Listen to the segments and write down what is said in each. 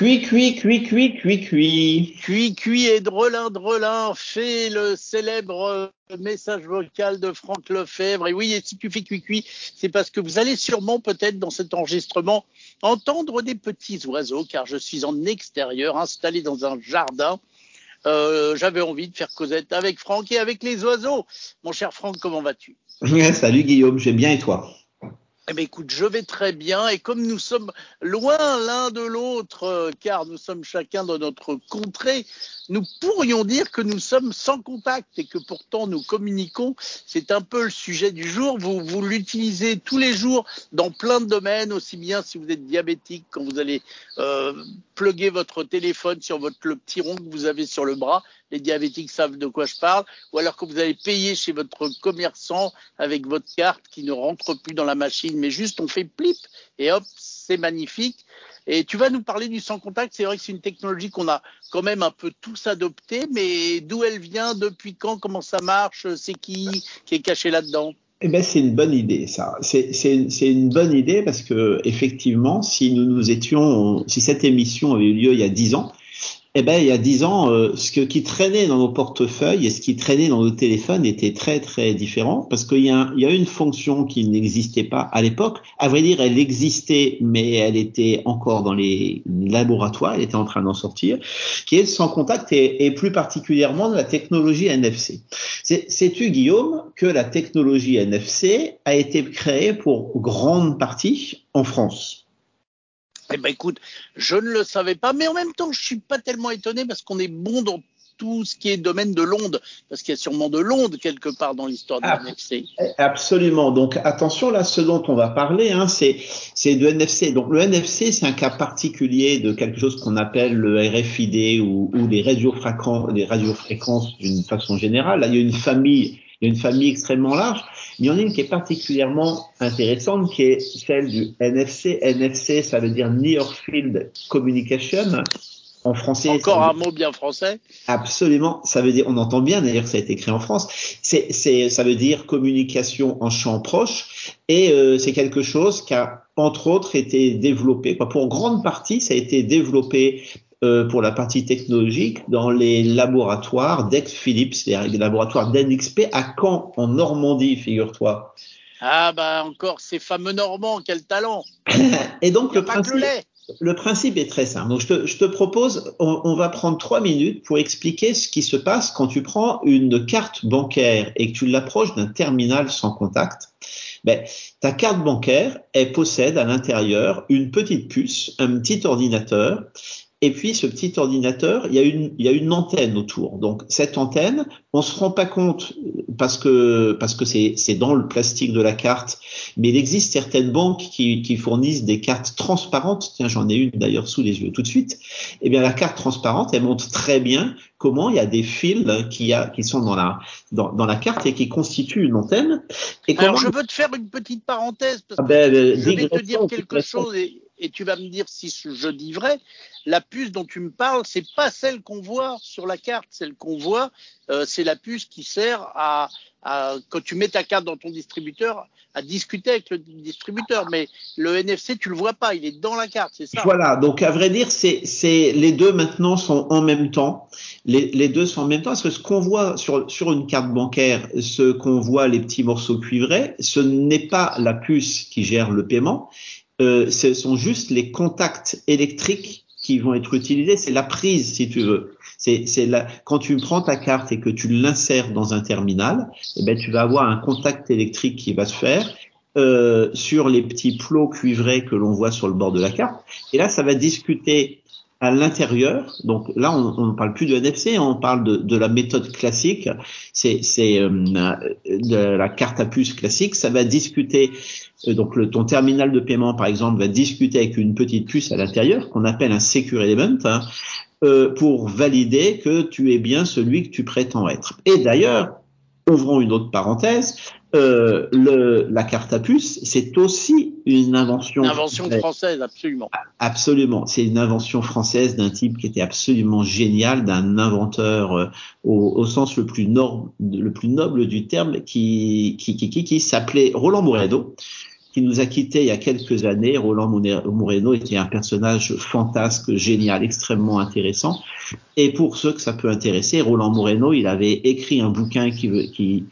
Cui, cui, cui, cui, cui, cui. Cui, cui et drelin, drelin fait le célèbre message vocal de Franck Lefebvre. Et oui, et si tu fais cui, cui, c'est parce que vous allez sûrement peut-être dans cet enregistrement entendre des petits oiseaux, car je suis en extérieur, installé dans un jardin. Euh, J'avais envie de faire Cosette avec Franck et avec les oiseaux. Mon cher Franck, comment vas-tu? Salut Guillaume, j'ai bien et toi? Eh bien, écoute, je vais très bien et comme nous sommes loin l'un de l'autre, euh, car nous sommes chacun dans notre contrée, nous pourrions dire que nous sommes sans contact et que pourtant nous communiquons. C'est un peu le sujet du jour. Vous, vous l'utilisez tous les jours dans plein de domaines, aussi bien si vous êtes diabétique, quand vous allez euh, votre téléphone sur votre, le petit rond que vous avez sur le bras. Les diabétiques savent de quoi je parle. Ou alors que vous allez payer chez votre commerçant avec votre carte qui ne rentre plus dans la machine, mais juste on fait plip et hop, c'est magnifique. Et tu vas nous parler du sans contact. C'est vrai que c'est une technologie qu'on a quand même un peu tous adoptée, mais d'où elle vient, depuis quand, comment ça marche, c'est qui qui est caché là-dedans? Eh ben, c'est une bonne idée, ça. C'est une bonne idée parce que effectivement, si nous nous étions, si cette émission avait eu lieu il y a dix ans, eh ben, il y a dix ans, euh, ce qui traînait dans nos portefeuilles et ce qui traînait dans nos téléphones était très très différent parce qu'il y a, y a une fonction qui n'existait pas à l'époque. À vrai dire, elle existait, mais elle était encore dans les laboratoires. Elle était en train d'en sortir, qui est sans contact et, et plus particulièrement de la technologie NFC. Sais-tu, Guillaume, que la technologie NFC a été créée pour grande partie en France? Eh ben écoute, je ne le savais pas, mais en même temps, je suis pas tellement étonné parce qu'on est bon dans tout ce qui est domaine de l'onde, parce qu'il y a sûrement de l'onde quelque part dans l'histoire de ah, NFC. Absolument. Donc attention là, ce dont on va parler, hein, c'est c'est de NFC. Donc le NFC, c'est un cas particulier de quelque chose qu'on appelle le RFID ou, ou les radiofréquences, les radiofréquences d'une façon générale. Là, il y a une famille il y a une famille extrêmement large. Il y en a une qui est particulièrement intéressante, qui est celle du NFC. NFC, ça veut dire Near Field Communication. En français. Encore un mot bien français. Absolument. Ça veut dire, on entend bien d'ailleurs ça a été créé en France. C'est, c'est, ça veut dire communication en champ proche. Et euh, c'est quelque chose qui a, entre autres, été développé. Pour grande partie, ça a été développé euh, pour la partie technologique dans les laboratoires d'ex-Philips, les laboratoires d'NXP à Caen, en Normandie, figure-toi. Ah bah encore ces fameux Normands, quel talent Et donc le principe, le principe est très simple. Donc je te, je te propose, on, on, va prendre trois minutes pour expliquer ce qui se passe quand tu prends une carte bancaire et que tu l'approches d'un terminal sans contact. Ben, ta carte bancaire, elle possède à l'intérieur une petite puce, un petit ordinateur et puis ce petit ordinateur, il y a une, il y a une antenne autour. Donc cette antenne, on se rend pas compte parce que parce que c'est c'est dans le plastique de la carte, mais il existe certaines banques qui, qui fournissent des cartes transparentes. Tiens, j'en ai une d'ailleurs sous les yeux tout de suite. Eh bien la carte transparente, elle montre très bien comment il y a des fils qui a qui sont dans la dans, dans la carte et qui constituent une antenne. Et Alors je veux te faire une petite parenthèse parce ah ben, que je vais te dire quelque chose et et tu vas me dire si je dis vrai, la puce dont tu me parles, c'est pas celle qu'on voit sur la carte. Celle qu'on voit, euh, c'est la puce qui sert à, quand tu mets ta carte dans ton distributeur, à discuter avec le distributeur. Mais le NFC, tu le vois pas, il est dans la carte, c'est ça. Voilà. Donc à vrai dire, c'est, les deux maintenant sont en même temps. Les, les deux sont en même temps parce que ce qu'on voit sur sur une carte bancaire, ce qu'on voit les petits morceaux cuivrés, ce n'est pas la puce qui gère le paiement euh, ce sont juste les contacts électriques qui vont être utilisés. C'est la prise, si tu veux. C'est, quand tu prends ta carte et que tu l'insères dans un terminal, eh ben, tu vas avoir un contact électrique qui va se faire euh, sur les petits plots cuivrés que l'on voit sur le bord de la carte. Et là, ça va discuter à l'intérieur, donc là on ne parle plus de NFC, on parle de, de la méthode classique, c'est euh, de la carte à puce classique, ça va discuter, euh, donc le, ton terminal de paiement par exemple va discuter avec une petite puce à l'intérieur qu'on appelle un secure element, hein, euh, pour valider que tu es bien celui que tu prétends être. Et d'ailleurs, ouvrons une autre parenthèse, euh, le, la carte à puce, c'est aussi une invention. Une invention française, absolument. Absolument. C'est une invention française d'un type qui était absolument génial, d'un inventeur euh, au, au, sens le plus, le plus noble du terme, qui, qui, qui, qui, qui s'appelait Roland Moredo. Qui nous a quittés il y a quelques années. Roland Moreno était un personnage fantasque, génial, extrêmement intéressant. Et pour ceux que ça peut intéresser, Roland Moreno, il avait écrit un bouquin qui, qui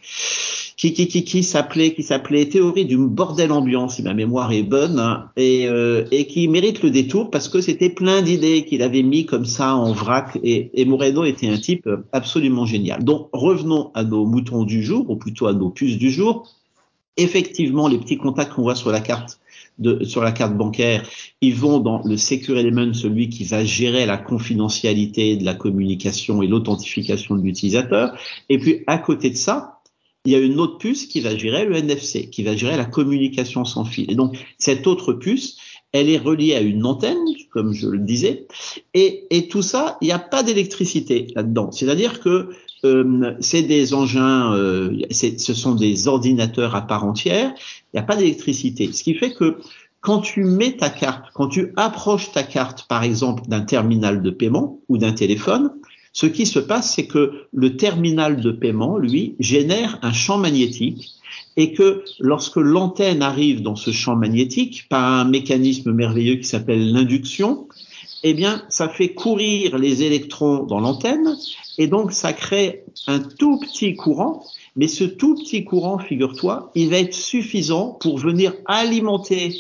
qui, qui, qui, qui s'appelait qui s'appelait Théorie du bordel ambiant, si ma mémoire est bonne, et, euh, et qui mérite le détour parce que c'était plein d'idées qu'il avait mis comme ça en vrac. Et, et Moreno était un type absolument génial. Donc revenons à nos moutons du jour, ou plutôt à nos puces du jour. Effectivement, les petits contacts qu'on voit sur la carte de, sur la carte bancaire, ils vont dans le Secure Element, celui qui va gérer la confidentialité de la communication et l'authentification de l'utilisateur. Et puis à côté de ça, il y a une autre puce qui va gérer le NFC, qui va gérer la communication sans fil. Et donc, cette autre puce, elle est reliée à une antenne, comme je le disais, et, et tout ça, il n'y a pas d'électricité là-dedans. C'est-à-dire que euh, c'est des engins, euh, ce sont des ordinateurs à part entière, il n'y a pas d'électricité. Ce qui fait que quand tu mets ta carte, quand tu approches ta carte, par exemple, d'un terminal de paiement ou d'un téléphone, ce qui se passe, c'est que le terminal de paiement, lui, génère un champ magnétique et que lorsque l'antenne arrive dans ce champ magnétique par un mécanisme merveilleux qui s'appelle l'induction, eh bien, ça fait courir les électrons dans l'antenne et donc ça crée un tout petit courant. Mais ce tout petit courant, figure-toi, il va être suffisant pour venir alimenter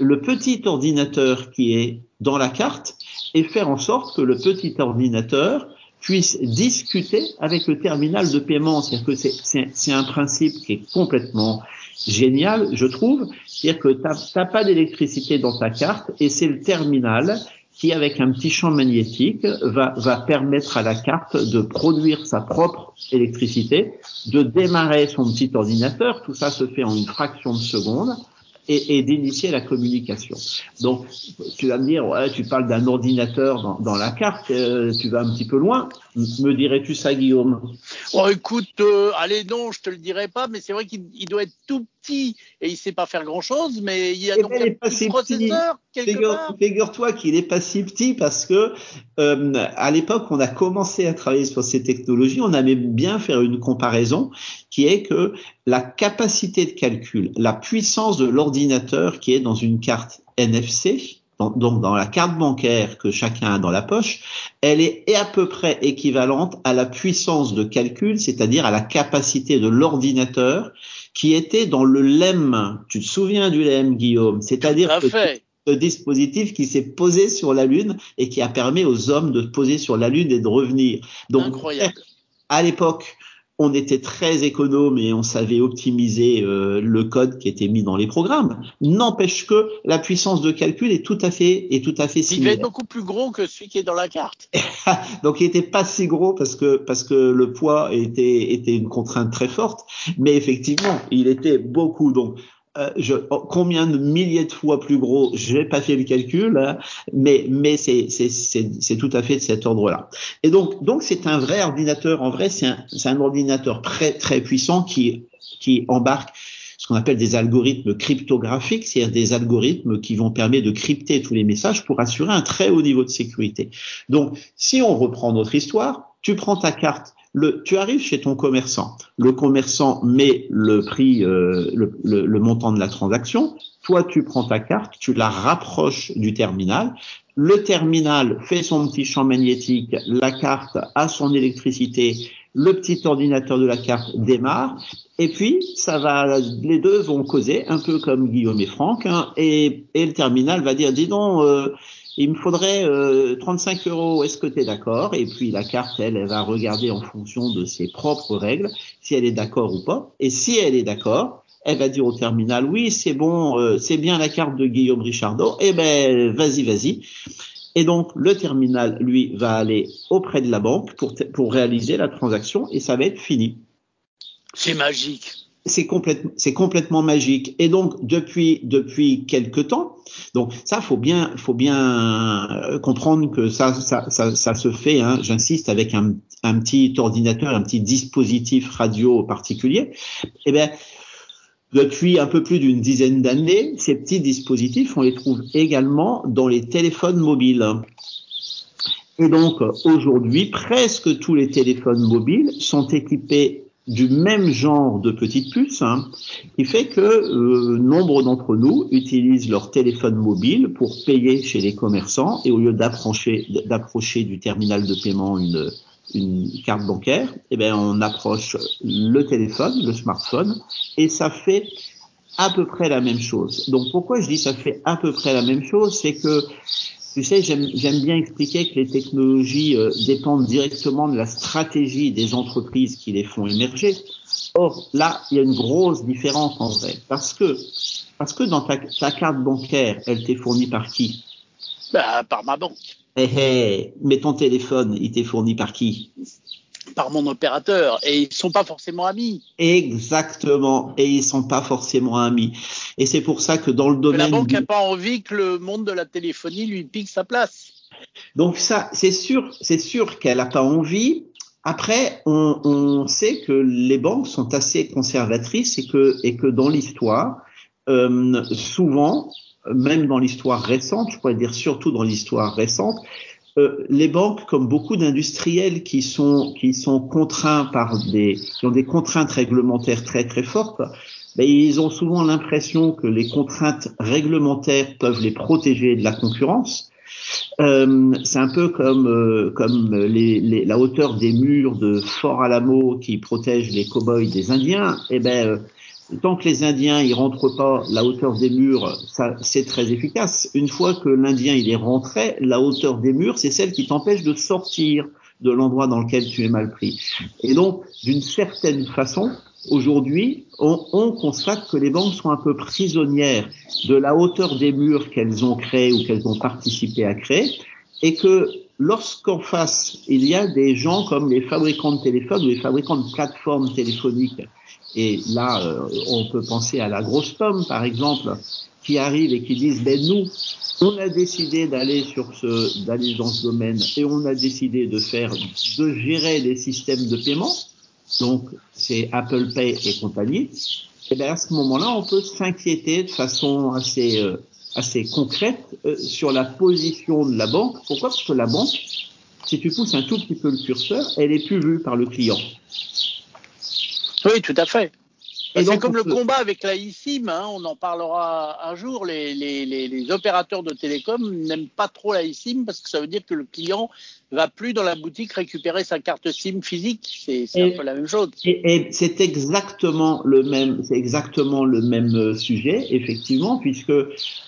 le petit ordinateur qui est dans la carte et faire en sorte que le petit ordinateur puisse discuter avec le terminal de paiement. C'est-à-dire que c'est un principe qui est complètement génial, je trouve. C'est-à-dire que tu n'as pas d'électricité dans ta carte et c'est le terminal qui, avec un petit champ magnétique, va, va permettre à la carte de produire sa propre électricité, de démarrer son petit ordinateur. Tout ça se fait en une fraction de seconde et, d'initier la communication. Donc, tu vas me dire, ouais, tu parles d'un ordinateur dans, dans, la carte, euh, tu vas un petit peu loin. Me dirais-tu ça, Guillaume? Oh, écoute, euh, allez, non, je te le dirai pas, mais c'est vrai qu'il doit être tout petit et il sait pas faire grand-chose, mais il y a eh donc ben, un petit processeur quelque Figure, part. Figure-toi qu'il est pas si petit parce que euh, à l'époque, on a commencé à travailler sur ces technologies, on aimait bien faire une comparaison qui est que la capacité de calcul, la puissance de l'ordinateur qui est dans une carte NFC, donc dans la carte bancaire que chacun a dans la poche, elle est à peu près équivalente à la puissance de calcul, c'est-à-dire à la capacité de l'ordinateur qui était dans le LEM. Tu te souviens du LEM, Guillaume? C'est-à-dire ce dispositif qui s'est posé sur la Lune et qui a permis aux hommes de se poser sur la Lune et de revenir. Donc, Incroyable. à l'époque, on était très économe et on savait optimiser euh, le code qui était mis dans les programmes. N'empêche que la puissance de calcul est tout à fait est tout à fait Il similaire. être beaucoup plus gros que celui qui est dans la carte. Donc il était pas si gros parce que parce que le poids était était une contrainte très forte, mais effectivement il était beaucoup. Donc euh, je, combien de milliers de fois plus gros, je n'ai pas fait le calcul, hein, mais mais c'est tout à fait de cet ordre-là. Et donc donc c'est un vrai ordinateur. En vrai, c'est un un ordinateur très très puissant qui qui embarque ce qu'on appelle des algorithmes cryptographiques, c'est-à-dire des algorithmes qui vont permettre de crypter tous les messages pour assurer un très haut niveau de sécurité. Donc, si on reprend notre histoire, tu prends ta carte, le, tu arrives chez ton commerçant, le commerçant met le prix, euh, le, le, le montant de la transaction, toi tu prends ta carte, tu la rapproches du terminal, le terminal fait son petit champ magnétique, la carte a son électricité, le petit ordinateur de la carte démarre, et puis ça va, les deux vont causer, un peu comme Guillaume et Franck, hein, et, et, le terminal va dire, dis donc, euh, il me faudrait euh, 35 euros, est-ce que tu es d'accord? Et puis la carte, elle, elle va regarder en fonction de ses propres règles si elle est d'accord ou pas. Et si elle est d'accord, elle va dire au terminal, oui, c'est bon, euh, c'est bien la carte de Guillaume Richardot, eh ben, vas-y, vas-y. Et donc, le terminal, lui, va aller auprès de la banque pour, pour réaliser la transaction et ça va être fini. C'est magique. C'est complètement, c'est complètement magique. Et donc, depuis, depuis quelque temps, donc ça, faut bien, faut bien comprendre que ça, ça, ça, ça se fait, hein, j'insiste, avec un, un petit ordinateur, un petit dispositif radio particulier. Eh bien, depuis un peu plus d'une dizaine d'années, ces petits dispositifs, on les trouve également dans les téléphones mobiles. Et donc, aujourd'hui, presque tous les téléphones mobiles sont équipés du même genre de petite puce, hein, qui fait que euh, nombre d'entre nous utilisent leur téléphone mobile pour payer chez les commerçants et au lieu d'approcher d'approcher du terminal de paiement une une carte bancaire, eh bien on approche le téléphone, le smartphone, et ça fait à peu près la même chose. Donc pourquoi je dis ça fait à peu près la même chose, c'est que tu sais, j'aime bien expliquer que les technologies euh, dépendent directement de la stratégie des entreprises qui les font émerger. Or, là, il y a une grosse différence en vrai, parce que parce que dans ta, ta carte bancaire, elle t'est fournie par qui? Bah, Par ma banque. Eh, eh, mais ton téléphone, il t'est fourni par qui? Par mon opérateur et ils sont pas forcément amis. Exactement, et ils sont pas forcément amis. Et c'est pour ça que dans le domaine. la banque n'a pas envie que le monde de la téléphonie lui pique sa place. Donc ça, c'est sûr, c'est sûr qu'elle n'a pas envie. Après, on, on, sait que les banques sont assez conservatrices et que, et que dans l'histoire, euh, souvent, même dans l'histoire récente, je pourrais dire surtout dans l'histoire récente, euh, les banques, comme beaucoup d'industriels qui sont qui sont contraints par des qui ont des contraintes réglementaires très très fortes, ben, ils ont souvent l'impression que les contraintes réglementaires peuvent les protéger de la concurrence. Euh, c'est un peu comme euh, comme les, les, la hauteur des murs de Fort Alamo qui protègent les cow-boys des Indiens. Eh ben euh, tant que les Indiens ils rentrent pas la hauteur des murs, ça c'est très efficace. Une fois que l'Indien il est rentré, la hauteur des murs c'est celle qui t'empêche de sortir de l'endroit dans lequel tu es mal pris. Et donc d'une certaine façon, aujourd'hui, on, on, constate que les banques sont un peu prisonnières de la hauteur des murs qu'elles ont créés ou qu'elles ont participé à créer, et que lorsqu'en face il y a des gens comme les fabricants de téléphones ou les fabricants de plateformes téléphoniques et là, euh, on peut penser à la grosse pomme, par exemple, qui arrive et qui disent, ben nous, on a décidé d'aller sur ce, d'aller dans ce domaine et on a décidé de faire, de gérer les systèmes de paiement. Donc, c'est Apple Pay et compagnie. Et bien à ce moment-là, on peut s'inquiéter de façon assez, euh, assez concrète euh, sur la position de la banque. Pourquoi? Parce que la banque, si tu pousses un tout petit peu le curseur, elle est plus vue par le client. Oui, tout à fait. C'est comme le combat avec la eSIM, hein, on en parlera un jour. Les, les, les, les opérateurs de télécom n'aiment pas trop la eSIM parce que ça veut dire que le client va plus dans la boutique récupérer sa carte SIM physique. C'est un peu la même chose. Et, et c'est exactement le même, c'est exactement le même euh, sujet, effectivement, puisque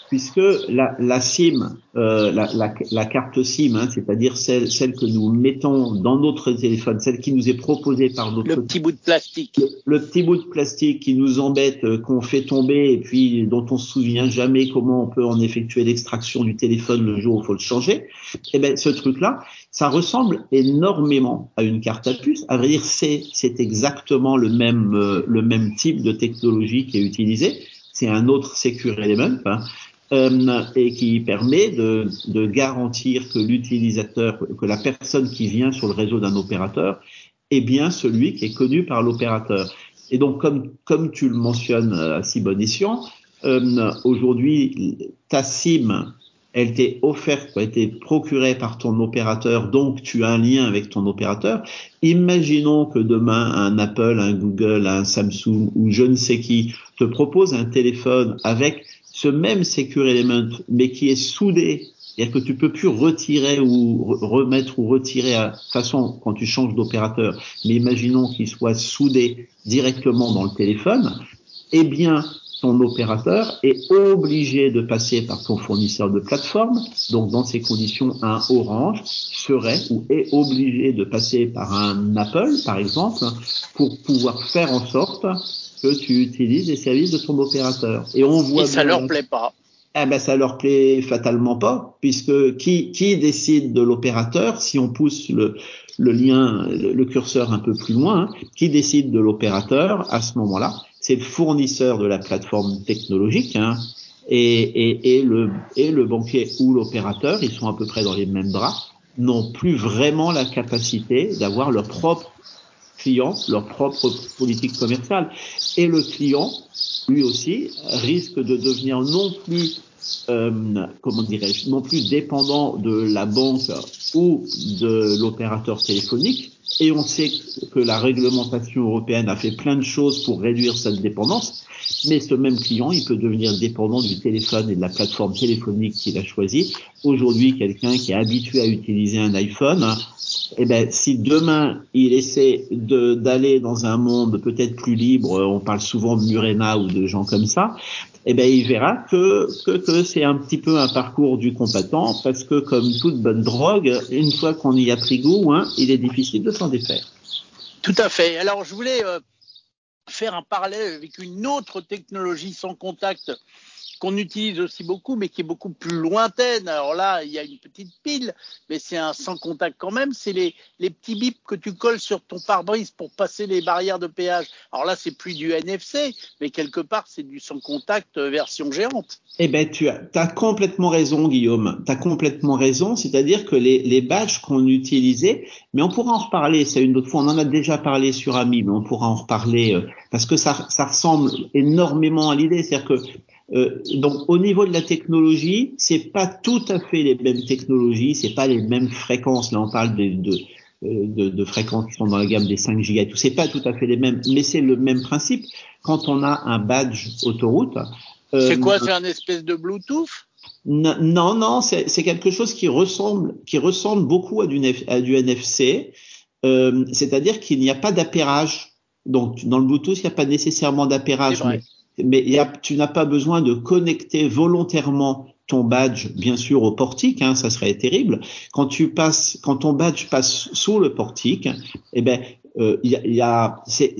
puisque la, la SIM, euh, la, la, la, carte SIM, hein, c'est-à-dire celle, celle que nous mettons dans notre téléphone, celle qui nous est proposée par notre le petit bout de plastique, le, le petit bout de plastique qui nous embête, euh, qu'on fait tomber et puis dont on se souvient jamais comment on peut en effectuer l'extraction du téléphone le jour où il faut le changer. Eh ben ce truc-là, ça ressemble énormément à une carte à puce. À vrai dire, c'est c'est exactement le même euh, le même type de technologie qui est utilisé. C'est un autre secure element. Hein, euh, et qui permet de, de garantir que l'utilisateur, que la personne qui vient sur le réseau d'un opérateur est bien celui qui est connu par l'opérateur. Et donc, comme, comme tu le mentionnes à si bon escient, euh, aujourd'hui, ta SIM elle t'est offerte, elle été procurée par ton opérateur, donc tu as un lien avec ton opérateur. Imaginons que demain un Apple, un Google, un Samsung ou je ne sais qui te propose un téléphone avec ce même Secure Element, mais qui est soudé, c'est-à-dire que tu peux plus retirer ou remettre ou retirer à façon quand tu changes d'opérateur, mais imaginons qu'il soit soudé directement dans le téléphone, eh bien, ton opérateur est obligé de passer par ton fournisseur de plateforme. Donc, dans ces conditions, un Orange serait ou est obligé de passer par un Apple, par exemple, pour pouvoir faire en sorte que tu utilises les services de ton opérateur. Et on voit. Et ça leur plaît pas. Eh ben, ça leur plaît fatalement pas, puisque qui, qui décide de l'opérateur, si on pousse le, le lien, le, curseur un peu plus loin, hein, qui décide de l'opérateur à ce moment-là c'est le fournisseur de la plateforme technologique, hein, et, et, et, le, et le banquier ou l'opérateur, ils sont à peu près dans les mêmes bras, n'ont plus vraiment la capacité d'avoir leur propre leur propre politique commerciale. Et le client, lui aussi, risque de devenir non plus euh, comment dirais-je, non plus dépendant de la banque ou de l'opérateur téléphonique. Et on sait que la réglementation européenne a fait plein de choses pour réduire cette dépendance. Mais ce même client, il peut devenir dépendant du téléphone et de la plateforme téléphonique qu'il a choisi. Aujourd'hui, quelqu'un qui est habitué à utiliser un iPhone, eh ben, si demain il essaie d'aller dans un monde peut-être plus libre, on parle souvent de Murena ou de gens comme ça, eh ben, il verra que, que, que c'est un petit peu un parcours du combattant parce que comme toute bonne drogue, une fois qu'on y a pris goût, hein, il est difficile de s'en défaire. Tout à fait. Alors, je voulais euh, faire un parallèle avec une autre technologie sans contact qu'on utilise aussi beaucoup, mais qui est beaucoup plus lointaine. Alors là, il y a une petite pile, mais c'est un sans contact quand même. C'est les, les petits bips que tu colles sur ton pare-brise pour passer les barrières de péage. Alors là, c'est plus du NFC, mais quelque part, c'est du sans contact euh, version géante. Eh ben, tu as, complètement raison, Guillaume. Tu as complètement raison. C'est-à-dire que les, les badges qu'on utilisait, mais on pourra en reparler, c'est une autre fois. On en a déjà parlé sur Ami, mais on pourra en reparler euh, parce que ça, ça ressemble énormément à l'idée. C'est-à-dire que euh, donc au niveau de la technologie, c'est pas tout à fait les mêmes technologies, c'est pas les mêmes fréquences. Là, on parle de, de, euh, de, de fréquences qui sont dans la gamme des 5 gigas. Tout c'est pas tout à fait les mêmes, mais c'est le même principe. Quand on a un badge autoroute, euh, c'est quoi C'est un espèce de Bluetooth? Non, non, c'est quelque chose qui ressemble, qui ressemble beaucoup à du, à du NFC. Euh, C'est-à-dire qu'il n'y a pas d'appairage. Donc, dans le Bluetooth, il n'y a pas nécessairement d'appairage mais y a, tu n'as pas besoin de connecter volontairement ton badge, bien sûr, au portique, hein, ça serait terrible. Quand tu passes, quand ton badge passe sous le portique, eh ben, euh, y a, y a c'est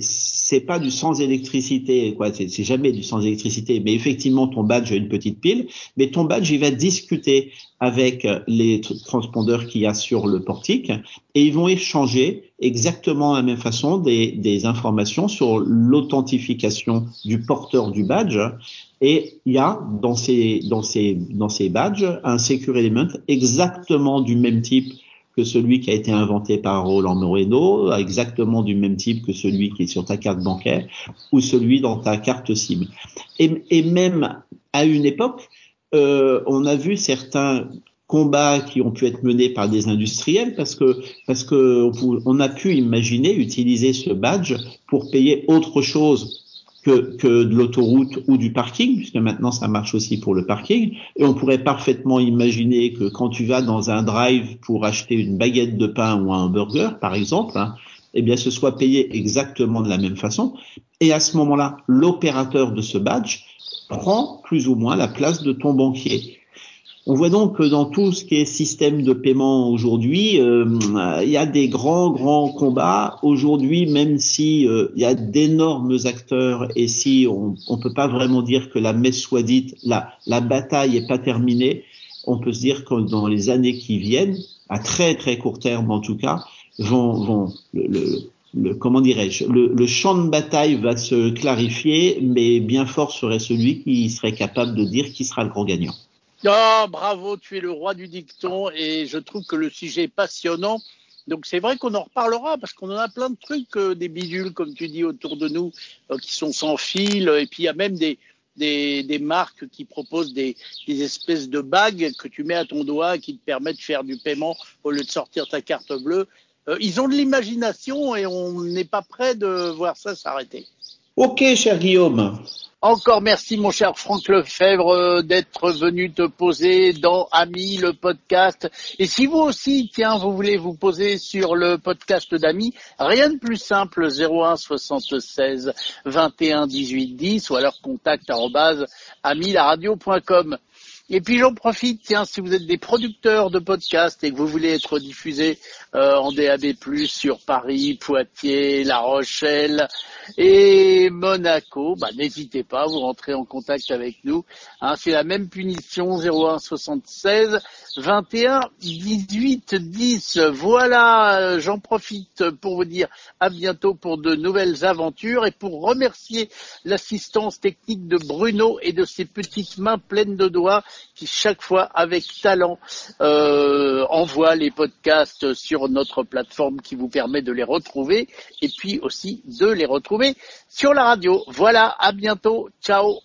pas du sans électricité, quoi. C'est jamais du sans électricité, mais effectivement, ton badge a une petite pile, mais ton badge, il va discuter avec les transpondeurs qu'il y a sur le portique et ils vont échanger exactement de la même façon des, des informations sur l'authentification du porteur du badge. Et il y a dans ces, dans ces, dans ces badges un secure element exactement du même type que celui qui a été inventé par Roland Moreno, exactement du même type que celui qui est sur ta carte bancaire ou celui dans ta carte SIM. Et, même à une époque, euh, on a vu certains combats qui ont pu être menés par des industriels parce que parce que on a pu imaginer utiliser ce badge pour payer autre chose que, de l'autoroute ou du parking, puisque maintenant ça marche aussi pour le parking. Et on pourrait parfaitement imaginer que quand tu vas dans un drive pour acheter une baguette de pain ou un burger, par exemple, hein, eh bien ce soit payé exactement de la même façon. Et à ce moment-là, l'opérateur de ce badge prend plus ou moins la place de ton banquier. On voit donc que dans tout ce qui est système de paiement aujourd'hui, euh, il y a des grands, grands combats. Aujourd'hui, même si euh, il y a d'énormes acteurs et si on ne peut pas vraiment dire que la messe soit dite, la, bataille n'est pas terminée, on peut se dire que dans les années qui viennent, à très très court terme en tout cas, vont, le, comment dirais-je, le, champ de bataille va se clarifier, mais bien fort serait celui qui serait capable de dire qui sera le grand gagnant. Oh, bravo, tu es le roi du dicton et je trouve que le sujet est passionnant. Donc c'est vrai qu'on en reparlera parce qu'on en a plein de trucs, euh, des bidules comme tu dis autour de nous euh, qui sont sans fil et puis il y a même des, des, des marques qui proposent des, des, espèces de bagues que tu mets à ton doigt qui te permettent de faire du paiement au lieu de sortir ta carte bleue. Euh, ils ont de l'imagination et on n'est pas prêt de voir ça s'arrêter. Ok, cher Guillaume. Encore merci mon cher Franck Lefebvre euh, d'être venu te poser dans Ami le podcast. Et si vous aussi, tiens, vous voulez vous poser sur le podcast d'Ami, rien de plus simple 01 76 21 18 10 ou alors contact amilaradio.com. Et puis j'en profite, tiens, si vous êtes des producteurs de podcasts et que vous voulez être diffusés euh, en DAB+, sur Paris, Poitiers, La Rochelle et Monaco, bah, n'hésitez pas, vous rentrez en contact avec nous. Hein, c'est la même punition, 01 76 21 18 10. Voilà, euh, j'en profite pour vous dire à bientôt pour de nouvelles aventures et pour remercier l'assistance technique de Bruno et de ses petites mains pleines de doigts qui chaque fois avec talent euh, envoie les podcasts sur notre plateforme qui vous permet de les retrouver et puis aussi de les retrouver sur la radio. Voilà, à bientôt, ciao